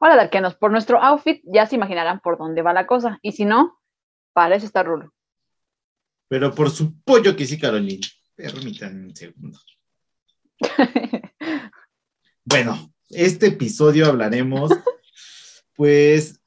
Hola, Darkenos, por nuestro outfit ya se imaginarán por dónde va la cosa. Y si no, para eso está Rulo. Pero por su pollo que sí, Carolina. Permítanme un segundo. bueno, este episodio hablaremos, pues,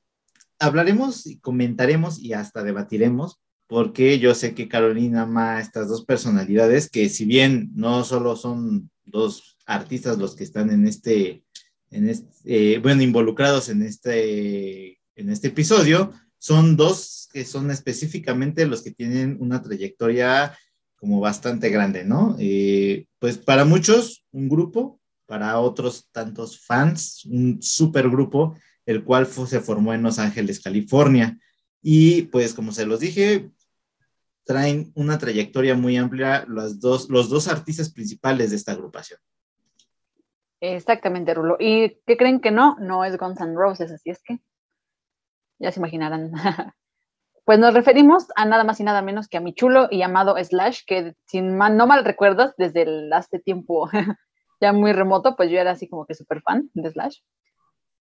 hablaremos y comentaremos y hasta debatiremos, porque yo sé que Carolina ama estas dos personalidades que si bien no solo son dos artistas los que están en este, eh, bueno, involucrados en este, en este episodio, son dos que son específicamente los que tienen una trayectoria como bastante grande, ¿no? Eh, pues para muchos, un grupo, para otros tantos fans, un super grupo, el cual se formó en Los Ángeles, California. Y pues como se los dije, traen una trayectoria muy amplia los dos, los dos artistas principales de esta agrupación. Exactamente, Rulo. ¿Y qué creen que no? No es Guns N' Roses, así es que ya se imaginarán. pues nos referimos a nada más y nada menos que a mi chulo y amado Slash, que si no mal recuerdas, desde el, hace tiempo ya muy remoto, pues yo era así como que súper fan de Slash.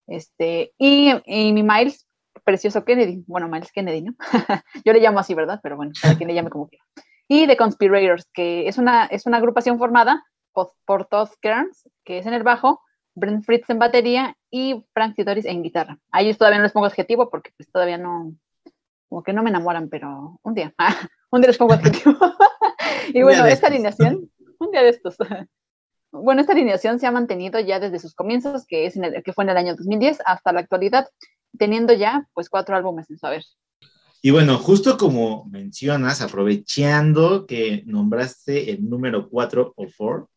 Este, y, y, mi Miles, precioso Kennedy, bueno, Miles Kennedy, ¿no? yo le llamo así, ¿verdad? Pero bueno, para quien le llame como quiera. Y The Conspirators, que es una, es una agrupación formada por, Todd Kearns, que es en el bajo, Brent Fritz en batería y Frank Tidoris en guitarra. A ellos todavía no les pongo adjetivo porque pues todavía no, como que no me enamoran, pero un día, un día les pongo adjetivo. y bueno, esta alineación, un día de estos. Bueno, esta alineación se ha mantenido ya desde sus comienzos, que, es en que fue en el año 2010, hasta la actualidad, teniendo ya pues cuatro álbumes en su haber. Y bueno, justo como mencionas, aprovechando que nombraste el número 4 o 4,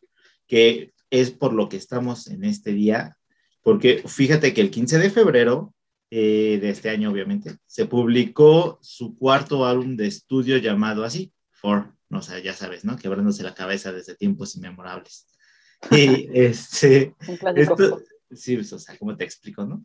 que es por lo que estamos en este día, porque fíjate que el 15 de febrero eh, de este año, obviamente, se publicó su cuarto álbum de estudio llamado así, For, no sé, ya sabes, ¿no? Quebrándose la cabeza desde tiempos inmemorables. Y este, esto, sí, o sea, ¿cómo te explico, no?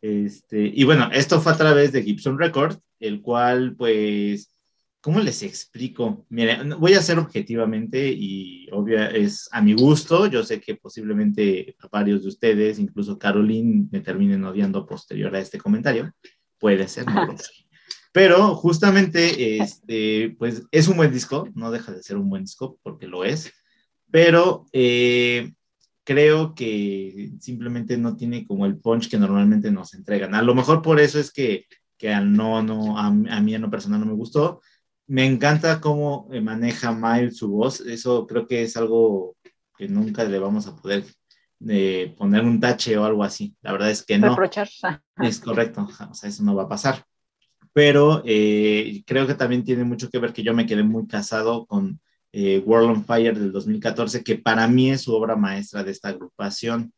Este, y bueno, esto fue a través de Gibson Records, el cual, pues, ¿Cómo les explico? Mire, voy a hacer objetivamente y obvia es a mi gusto. Yo sé que posiblemente a varios de ustedes, incluso Caroline, me terminen odiando posterior a este comentario. Puede ser, no lo sé. Pero justamente, este, pues es un buen disco, no deja de ser un buen disco porque lo es, pero eh, creo que simplemente no tiene como el punch que normalmente nos entregan. A lo mejor por eso es que, que no, no, a, a mí en lo personal no me gustó me encanta cómo eh, maneja Miles su voz. Eso creo que es algo que nunca le vamos a poder eh, poner un tache o algo así. La verdad es que no. Reprochar. Es correcto, o sea, eso no va a pasar. Pero eh, creo que también tiene mucho que ver que yo me quedé muy casado con World on Fire del 2014, que para mí es su obra maestra de esta agrupación.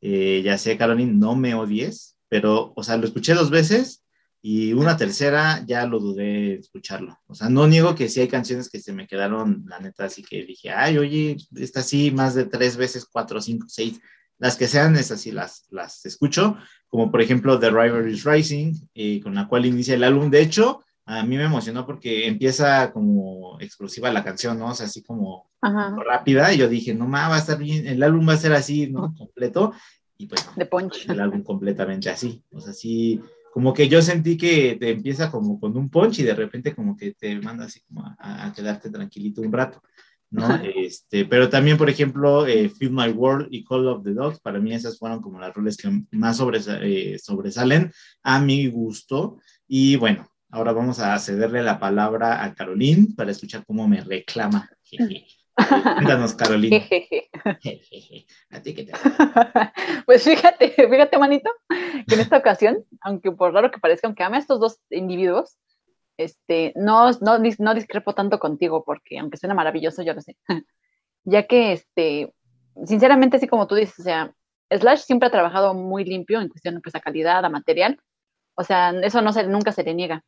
ya sé, Caroline, no me odies, pero, o sea, lo escuché dos veces y una tercera ya lo dudé escucharlo. O sea, no niego que sí hay canciones que se me quedaron, la neta, así que dije, ay, oye, esta sí, más de tres veces, cuatro, cinco, seis, las que sean, esas sí las, las escucho, como por ejemplo The River is Rising, eh, con la cual inicia el álbum. De hecho, a mí me emocionó porque empieza como explosiva la canción, ¿no? O sea, así como rápida, y yo dije, no, ma, va a estar bien, el álbum va a ser así, ¿no? Completo, y pues, de punch. el álbum completamente así, o sea, sí como que yo sentí que te empieza como con un punch y de repente como que te manda así como a, quedarte tranquilito un rato, ¿no? Este, pero también, por ejemplo, eh, Feel My World y Call of the Dogs, para mí esas fueron como las roles que más eh, sobresalen a mi gusto. Y bueno, ahora vamos a cederle la palabra a Caroline para escuchar cómo me reclama. Cuéntanos, Carolina. ¿A ti qué te Pues fíjate, fíjate, manito, que en esta ocasión, aunque por raro que parezca, aunque ame a estos dos individuos, este, no, no, no discrepo tanto contigo, porque aunque suena maravilloso, yo lo sé. ya que, este, sinceramente, así como tú dices, o sea, Slash siempre ha trabajado muy limpio en cuestión pues, a calidad, a material. O sea, eso no se, nunca se le niega.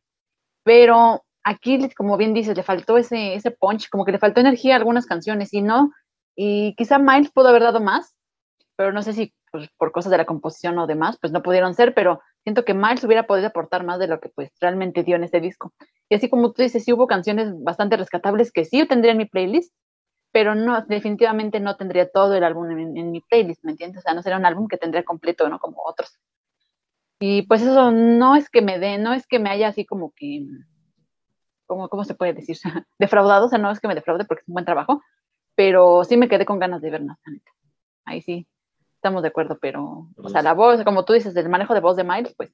Pero aquí, como bien dices, le faltó ese, ese punch, como que le faltó energía a algunas canciones y no, y quizá Miles pudo haber dado más, pero no sé si pues, por cosas de la composición o demás, pues no pudieron ser, pero siento que Miles hubiera podido aportar más de lo que pues realmente dio en este disco. Y así como tú dices, sí hubo canciones bastante rescatables que sí tendría en mi playlist, pero no, definitivamente no tendría todo el álbum en, en, mi playlist, ¿me entiendes? O sea, no sería un álbum que tendría completo, ¿no? Como otros. Y pues eso no es que me dé, no es que me haya así como que, como, ¿cómo se puede decir? Defraudado, o sea, no es que me defraude porque es un buen trabajo, pero sí me quedé con ganas de ver más, Ahí sí, estamos de acuerdo, pero, o sea, la voz, como tú dices, el manejo de voz de Miles, pues,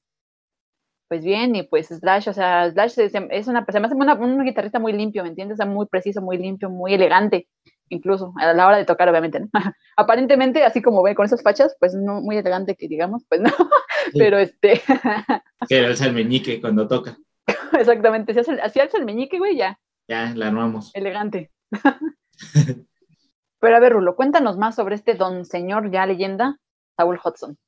pues bien, y pues Slash, o sea, Slash es, una, se me hace una, un guitarrista muy limpio, ¿me entiendes? O sea, muy preciso, muy limpio, muy elegante, incluso a la hora de tocar, obviamente, ¿no? Aparentemente, así como ve con esos fachas, pues no muy elegante que digamos, pues no, pero este... que alza el meñique cuando toca. Exactamente, si hace, alza el meñique, güey, ya. Ya, la armamos. Elegante. pero a ver, Rulo, cuéntanos más sobre este don señor ya leyenda, Saul Hudson.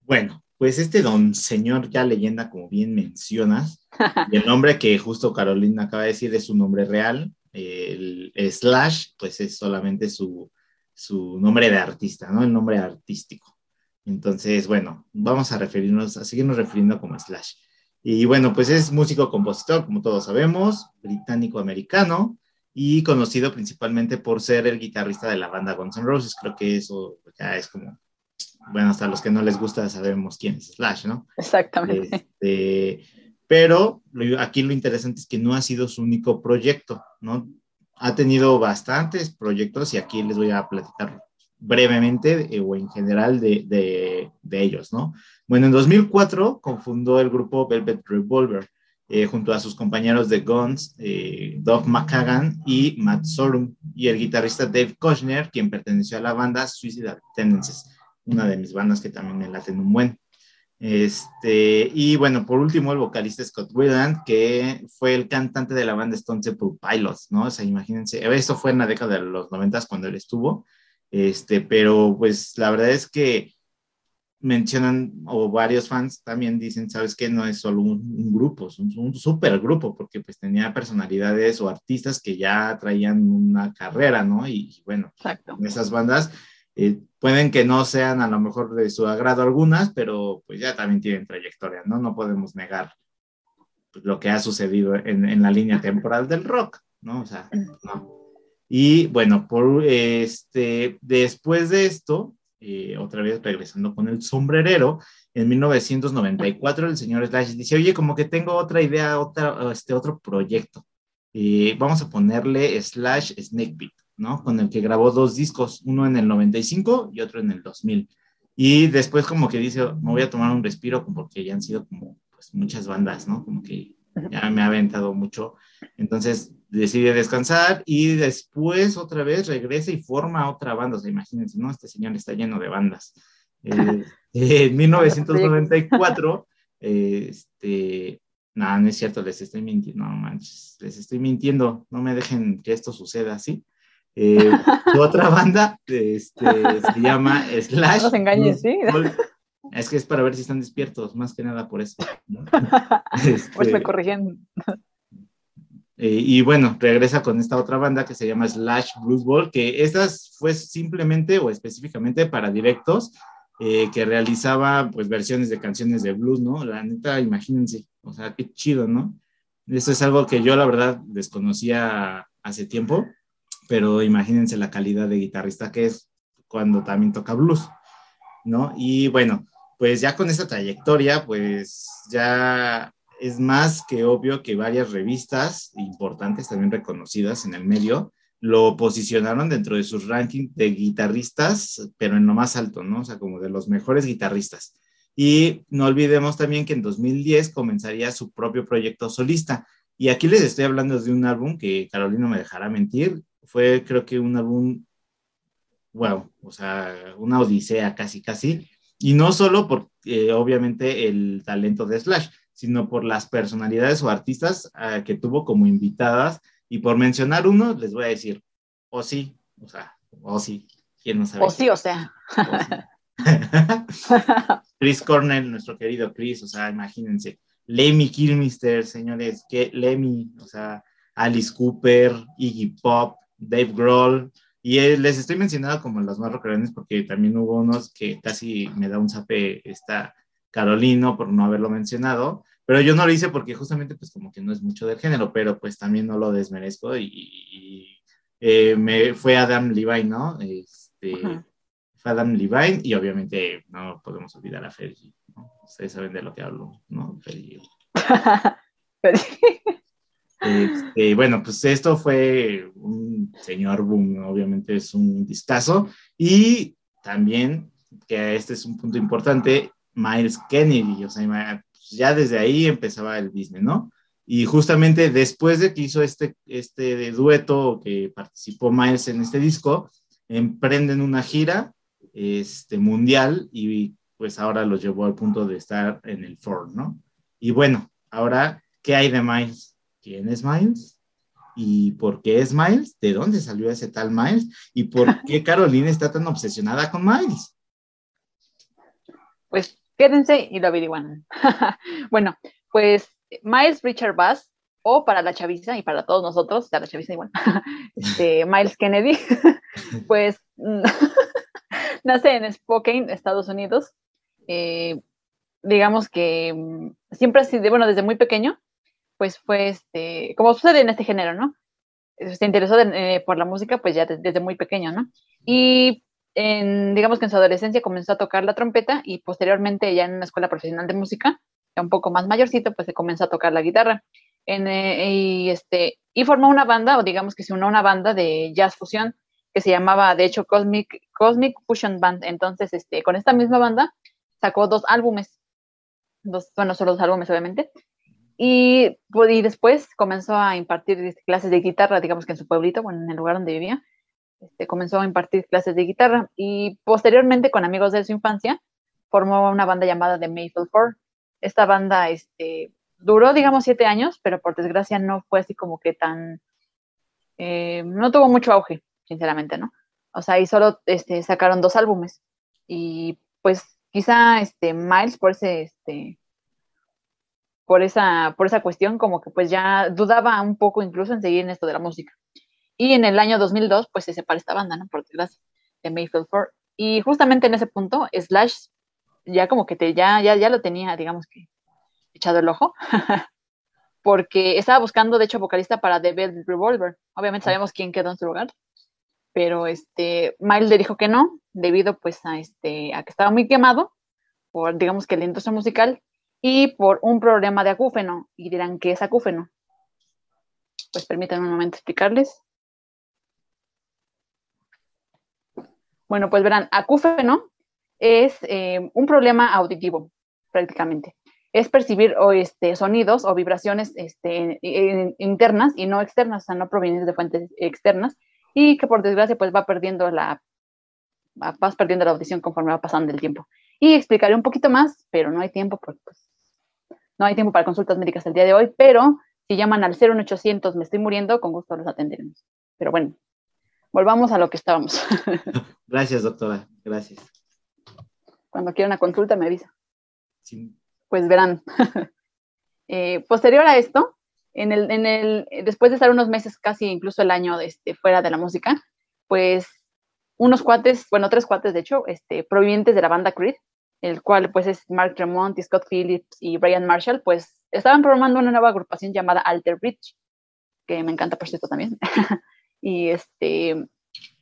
Bueno, pues este don señor ya leyenda, como bien mencionas, y el nombre que justo Carolina acaba de decir es su nombre real, el slash, pues es solamente su, su nombre de artista, ¿no? El nombre artístico. Entonces, bueno, vamos a referirnos, a seguirnos refiriendo como Slash. Y bueno, pues es músico compositor, como todos sabemos, británico-americano y conocido principalmente por ser el guitarrista de la banda Guns N' Roses. Creo que eso ya es como, bueno, hasta los que no les gusta sabemos quién es Slash, ¿no? Exactamente. Este, pero aquí lo interesante es que no ha sido su único proyecto, ¿no? Ha tenido bastantes proyectos y aquí les voy a platicar brevemente eh, o en general de, ellos, ¿no? Bueno, en 2004 confundó el grupo Velvet Revolver eh, junto a sus compañeros de Guns, eh, Doug McCagan y Matt Sorum, y el guitarrista Dave Kushner, quien perteneció a la banda Suicidal Tendencies, una de mis bandas que también me laten un buen. Este, y bueno, por último, el vocalista Scott Weiland, que fue el cantante de la banda Stone Temple Pilots, ¿no? O sea, imagínense, esto fue en la década de los noventas cuando él estuvo, este, pero pues la verdad es que mencionan, o varios fans también dicen, sabes que no es solo un, grupo, es un, super grupo, porque pues tenía personalidades o artistas que ya traían una carrera, ¿no? Y, bueno, en esas bandas eh, pueden que no sean a lo mejor de su agrado algunas, pero pues ya también tienen trayectoria, ¿no? No podemos negar pues, lo que ha sucedido en, la línea temporal del rock, ¿no? O sea, no. Y bueno, por este, después de esto, eh, otra vez regresando con el sombrerero, en 1994 el señor Slash dice, oye, como que tengo otra idea, otra, este, otro proyecto. Eh, vamos a ponerle Slash Snake ¿no? Con el que grabó dos discos, uno en el 95 y otro en el 2000. Y después como que dice, me voy a tomar un respiro porque ya han sido como pues, muchas bandas, ¿no? Como que ya me ha aventado mucho. Entonces decide descansar y después otra vez regresa y forma otra banda. O sea, imagínense, ¿no? Este señor está lleno de bandas. Eh, en 1994, este, no, no es cierto, les estoy mintiendo, no manches, les estoy mintiendo, no me dejen que esto suceda así. Eh, otra banda este, se llama Slash. No engañes, sí. Es que es para ver si están despiertos, más que nada por eso. pues me corrigen. Eh, y bueno, regresa con esta otra banda que se llama Slash Blues Ball, que esta fue simplemente o específicamente para directos eh, que realizaba pues versiones de canciones de blues, ¿no? La neta, imagínense, o sea, qué chido, ¿no? Esto es algo que yo la verdad desconocía hace tiempo pero imagínense la calidad de guitarrista que es cuando también toca blues, ¿no? Y bueno, pues ya con esta trayectoria, pues ya es más que obvio que varias revistas importantes, también reconocidas en el medio, lo posicionaron dentro de sus rankings de guitarristas, pero en lo más alto, ¿no? O sea, como de los mejores guitarristas. Y no olvidemos también que en 2010 comenzaría su propio proyecto solista. Y aquí les estoy hablando de un álbum que Carolina me dejará mentir, fue creo que un álbum, wow, o sea, una odisea casi, casi. Y no solo por, eh, obviamente, el talento de Slash, sino por las personalidades o artistas ah, que tuvo como invitadas. Y por mencionar uno, les voy a decir, o sí, o sea, o sí, quién no sabe. O sí, o sea. Chris Cornell, nuestro querido Chris, o sea, imagínense. Lemmy Kilmister, señores, que Lemmy, o sea, Alice Cooper, Iggy Pop, Dave Grohl, y les estoy mencionando como los más rockerones porque también hubo unos que casi me da un zape esta Carolino por no haberlo mencionado, pero yo no lo hice porque justamente pues como que no es mucho del género, pero pues también no lo desmerezco y, eh, me fue Adam Levine, ¿no? Este, Adam Levine y obviamente no podemos olvidar a Fergie. ¿no? Ustedes saben de lo que hablo, ¿no? Fergie. Este, bueno, pues esto fue un señor boom, obviamente es un discazo. Y también, que este es un punto importante, Miles Kennedy, o sea, ya desde ahí empezaba el business, ¿no? Y justamente después de que hizo este, este dueto que participó Miles en este disco, emprenden una gira este, mundial y pues ahora lo llevó al punto de estar en el Ford, ¿no? Y bueno, ahora, ¿qué hay de Miles? ¿Quién es Miles? ¿Y por qué es Miles? ¿De dónde salió ese tal Miles? ¿Y por qué Carolina está tan obsesionada con Miles? Pues quédense y lo averiguan. bueno, pues Miles Richard Bass, o para la chaviza y para todos nosotros, para la chaviza igual, este, Miles Kennedy, pues nace en Spokane, Estados Unidos. Eh, digamos que mm, siempre ha sido, bueno, desde muy pequeño, pues fue, este, como sucede en este género, ¿no? Se interesó eh, por la música, pues ya desde, muy pequeño, ¿no? Y en, digamos que en su adolescencia comenzó a tocar la trompeta y posteriormente ya en una escuela profesional de música, ya un poco más mayorcito, pues se comenzó a tocar la guitarra. En, eh, y, este, y formó una banda, o digamos que se unió a una banda de jazz fusión que se llamaba, de hecho, Cosmic, Cosmic Fusion Band. Entonces, este, con esta misma banda sacó dos álbumes, dos, bueno, solo dos álbumes, obviamente. Y, pues, y después comenzó a impartir clases de guitarra, digamos que en su pueblito, bueno, en el lugar donde vivía. Este, comenzó a impartir clases de guitarra y posteriormente con amigos de su infancia formó una banda llamada The Mayfield Four. Esta banda este, duró, digamos, siete años, pero por desgracia no fue así como que tan, eh, no tuvo mucho auge sinceramente, ¿no? O sea, y solo este, sacaron dos álbumes. Y pues quizá este, Miles por ese, este, por esa, por esa cuestión, como que pues ya dudaba un poco incluso en seguir en esto de la música. Y en el año 2002, pues se separa esta banda, ¿no? Por desgracia, de Mayfield 4. Y justamente en ese punto, Slash ya como que te, ya, ya, ya lo tenía, digamos que, echado el ojo. porque estaba buscando, de hecho, vocalista para The Velvet Revolver. Obviamente sabemos quién quedó en su lugar pero este, Miles le dijo que no, debido pues a, este, a que estaba muy quemado por, digamos que la industria musical y por un problema de acúfeno. Y dirán, ¿qué es acúfeno? Pues permítanme un momento explicarles. Bueno, pues verán, acúfeno es eh, un problema auditivo, prácticamente. Es percibir o, este, sonidos o vibraciones este, internas y no externas, o sea, no provenientes de fuentes externas, y que por desgracia pues va perdiendo la, vas perdiendo la audición conforme va pasando el tiempo. Y explicaré un poquito más, pero no hay tiempo, pues, no hay tiempo para consultas médicas el día de hoy, pero si llaman al 01800 me estoy muriendo, con gusto los atenderemos. Pero bueno, volvamos a lo que estábamos. Gracias, doctora. Gracias. Cuando quiera una consulta me avisa. Pues verán. Eh, posterior a esto, en el, en el, después de estar unos meses, casi incluso el año este, fuera de la música, pues unos cuates, bueno, tres cuates de hecho, este, provenientes de la banda Creed, el cual pues es Mark Tremont, Scott Phillips y Brian Marshall, pues estaban formando una nueva agrupación llamada Alter Bridge, que me encanta por cierto también. y este,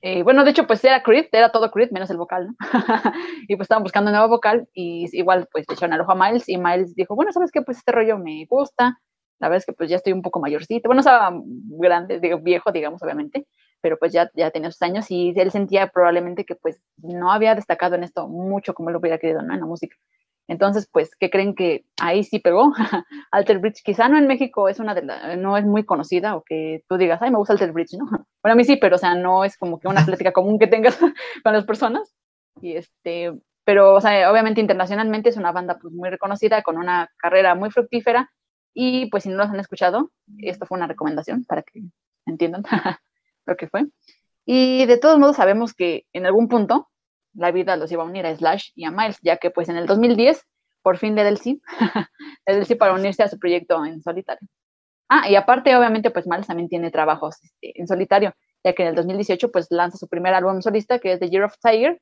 eh, bueno, de hecho pues era Creed, era todo Creed, menos el vocal, ¿no? y pues estaban buscando un nuevo vocal y igual pues le echaron al ojo a Miles y Miles dijo, bueno, ¿sabes qué? Pues este rollo me gusta, la verdad es que pues ya estoy un poco mayorcito, bueno, estaba grande, digo, viejo, digamos, obviamente, pero pues ya, ya tenía sus años y él sentía probablemente que pues no había destacado en esto mucho como lo hubiera querido, ¿no? En la música. Entonces, pues, ¿qué creen que ahí sí pegó? Alter Bridge, quizá no en México es una de las, no es muy conocida o que tú digas, ay, me gusta Alter Bridge, ¿no? Bueno, a mí sí, pero o sea, no es como que una plática común que tengas con las personas. Y este, pero, o sea, obviamente internacionalmente es una banda pues muy reconocida, con una carrera muy fructífera y pues si no los han escuchado, esto fue una recomendación para que entiendan lo que fue. Y de todos modos sabemos que en algún punto la vida los iba a unir a Slash y a Miles, ya que pues en el 2010 por fin le da el sí, le el sí para unirse a su proyecto en solitario. Ah, y aparte obviamente pues Miles también tiene trabajos este, en solitario, ya que en el 2018 pues lanza su primer álbum solista que es The Year of Tiger,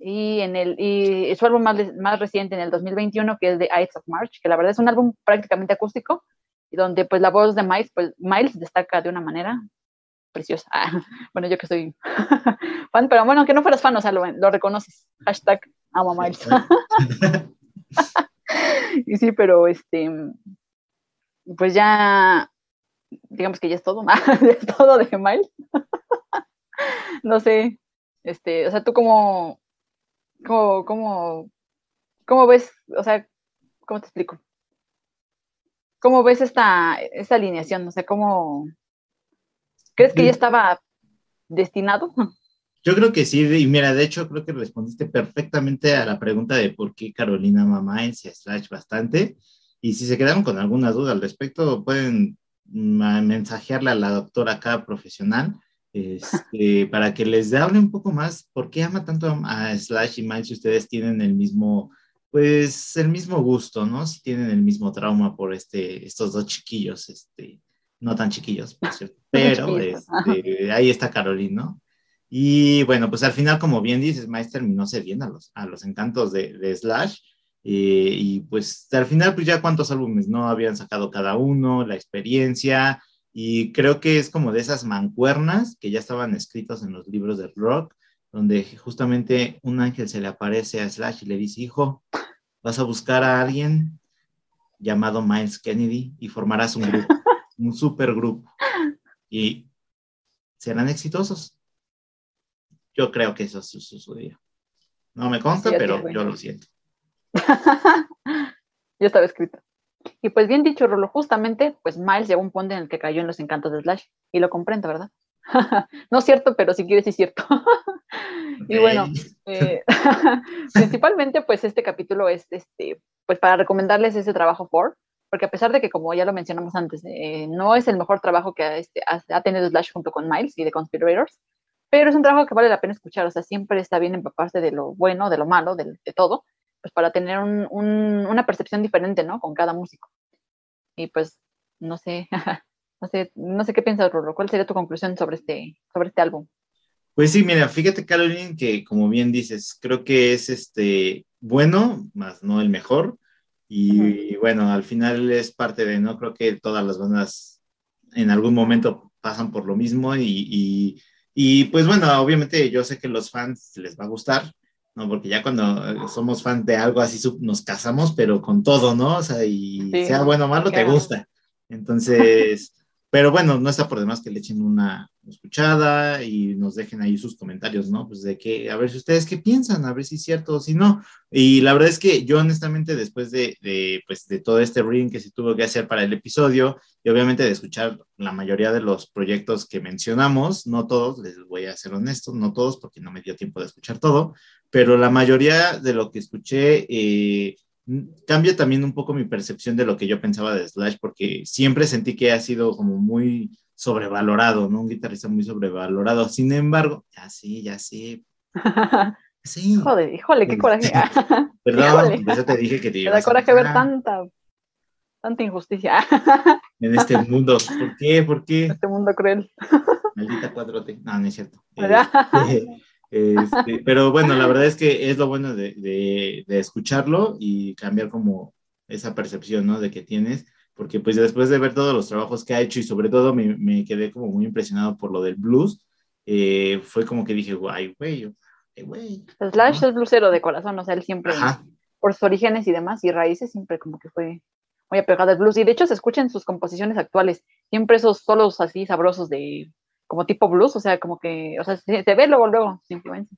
y, en el, y su álbum más, más reciente en el 2021, que es The Ides of March, que la verdad es un álbum prácticamente acústico, y donde pues la voz de Miles, pues Miles destaca de una manera preciosa. bueno, yo que soy fan, pero bueno, que no fueras fan, o sea, lo, lo reconoces. Hashtag amo a Miles. y sí, pero este, pues ya, digamos que ya es todo, ya es todo de Miles. no sé, este, o sea, tú como, como, como, ¿cómo ves? O sea, ¿cómo te explico? ¿Cómo ves esta, esta alineación? O sea, ¿cómo crees que ya estaba destinado? Yo creo que sí, y mira, de hecho creo que respondiste perfectamente a la pregunta de por qué Carolina Mamá en Slash bastante. Y si se quedaron con alguna duda al respecto, pueden mensajearle a la doctora acá profesional este, para que les hable un poco más por qué ama tanto a, Slash y Miles si ustedes tienen el mismo, pues el mismo gusto, ¿no? Si tienen el mismo trauma por este, estos dos chiquillos, este, no tan chiquillos, por cierto, pero este, ahí está Carolina, ¿no? Y bueno, pues al final, como bien dices, Miles terminó cediendo a los, a los encantos de, Slash. Eh, y pues al final, pues ya cuántos álbumes no habían sacado cada uno, la experiencia. Y creo que es como de esas mancuernas que ya estaban escritos en los libros de rock, donde justamente un ángel se le aparece a Slash y le dice, hijo, vas a buscar a alguien llamado Miles Kennedy y formarás un grupo, un super grupo. Y serán exitosos yo creo que eso sucedió. No me consta, pero yo lo siento. ya estaba escrito. Y pues bien dicho, Rolo, justamente, pues Miles llegó a un punto en el que cayó en los encantos de Slash. Y lo comprendo, ¿verdad? no es cierto, pero si quieres, sí es cierto. y bueno, eh, principalmente, pues este capítulo es, este, pues para recomendarles ese trabajo for, porque a pesar de que, como ya lo mencionamos antes, eh, no es el mejor trabajo que este, ha tenido Slash junto con Miles y The Conspirators, pero es un trabajo que vale la pena escuchar, o sea, siempre está bien empaparse de lo bueno, de lo malo, de, todo, pues para tener una percepción diferente, ¿no? Con cada músico. Y pues, no sé, no sé, no sé qué piensas, Rolo, ¿cuál sería tu conclusión sobre este, sobre este álbum? Pues sí, mira, fíjate, Caroline, que como bien dices, creo que es este bueno, más no el mejor. Y bueno, al final es parte de, ¿no? Creo que todas las bandas en algún momento pasan por lo mismo y y pues bueno, obviamente yo sé que los fans les va a gustar, ¿no? Porque ya cuando somos fans de algo así nos casamos, pero con todo, ¿no? O sea, y sea bueno o malo, te gusta. Entonces, pero bueno, no está por demás que le echen una escuchada y nos dejen ahí sus comentarios, ¿no? Pues de que, a ver si ustedes qué piensan, a ver si es cierto o si no. Y la verdad es que yo honestamente después de, de, pues, de todo este ring que se tuvo que hacer para el episodio y obviamente de escuchar la mayoría de los proyectos que mencionamos, no todos, les voy a ser honesto, no todos porque no me dio tiempo de escuchar todo, pero la mayoría de lo que escuché... Eh, cambia también un poco mi percepción de lo que yo pensaba de Slash, porque siempre sentí que ha sido como muy sobrevalorado, ¿no? Un guitarrista muy sobrevalorado. Sin embargo, ya sí, ya sí. Sí. Joder, híjole, qué coraje. Perdón, por eso te dije que te iba Me da coraje ver tanta, tanta injusticia. en este mundo. ¿Por qué? ¿Por qué? Este mundo cruel. Maldita 4T. No, no es cierto. Eh, este, pero bueno, la verdad es que es lo bueno de, escucharlo y cambiar como esa percepción, ¿no? De que tienes, porque pues después de ver todos los trabajos que ha hecho y sobre todo me, quedé como muy impresionado por lo del blues, eh, fue como que dije, guay, güey, güey. Slash es bluesero de corazón, o sea, él siempre, por sus orígenes y demás y raíces, siempre como que fue muy apegado al blues. Y de hecho se escuchan sus composiciones actuales, siempre esos solos así sabrosos de como tipo blues, o sea, como que, o sea, se, ve luego, luego, simplemente.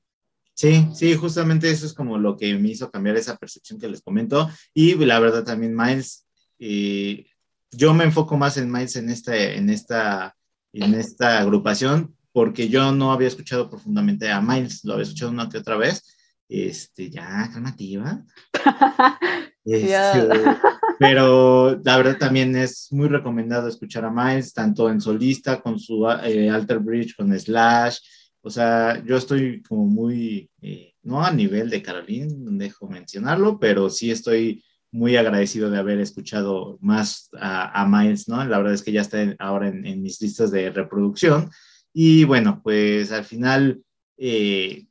Sí, sí, justamente eso es como lo que me hizo cambiar esa percepción que les comento. Y la verdad también Miles, eh, yo me enfoco más en Miles en esta, en esta, en esta agrupación, porque yo no había escuchado profundamente a Miles, lo había escuchado una que otra vez. Este, ya, calmativa. Este, pero la verdad también es muy recomendado escuchar a Miles, tanto en solista, con su eh, Alter Bridge, con Slash. O sea, yo estoy como muy, eh, no a nivel de Caroline, dejo mencionarlo, pero sí estoy muy agradecido de haber escuchado más a, Miles, ¿no? La verdad es que ya está ahora en, mis listas de reproducción. Y bueno, pues al final eh,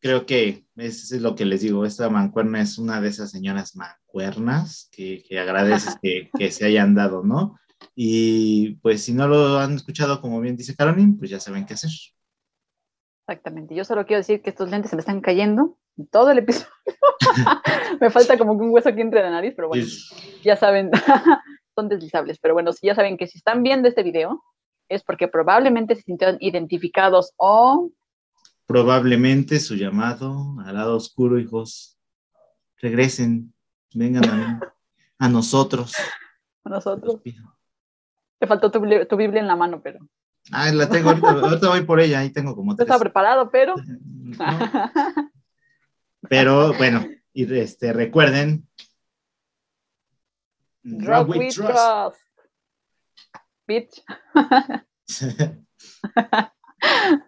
creo que es, es, lo que les digo, esta mancuerna es una de esas señoras mancuernas que, que agradeces que, que, se hayan dado, ¿no? Y pues si no lo han escuchado, como bien dice Caroline, pues ya saben qué hacer. Exactamente. Yo solo quiero decir que estos lentes se me están cayendo en todo el episodio. me falta como que un hueso aquí entre la nariz, pero bueno, ya saben, son deslizables. Pero bueno, si ya saben que si están viendo este video, es porque probablemente se sintieron identificados o... Probablemente su llamado al lado oscuro, hijos. Regresen, vengan a, a nosotros. A nosotros. Te faltó tu, Biblia en la mano, pero... Ah, la tengo ahorita, voy por ella, ahí tengo como tres. Está preparado, pero... Pero bueno, y este, recuerden... Rock, with trust. Bitch.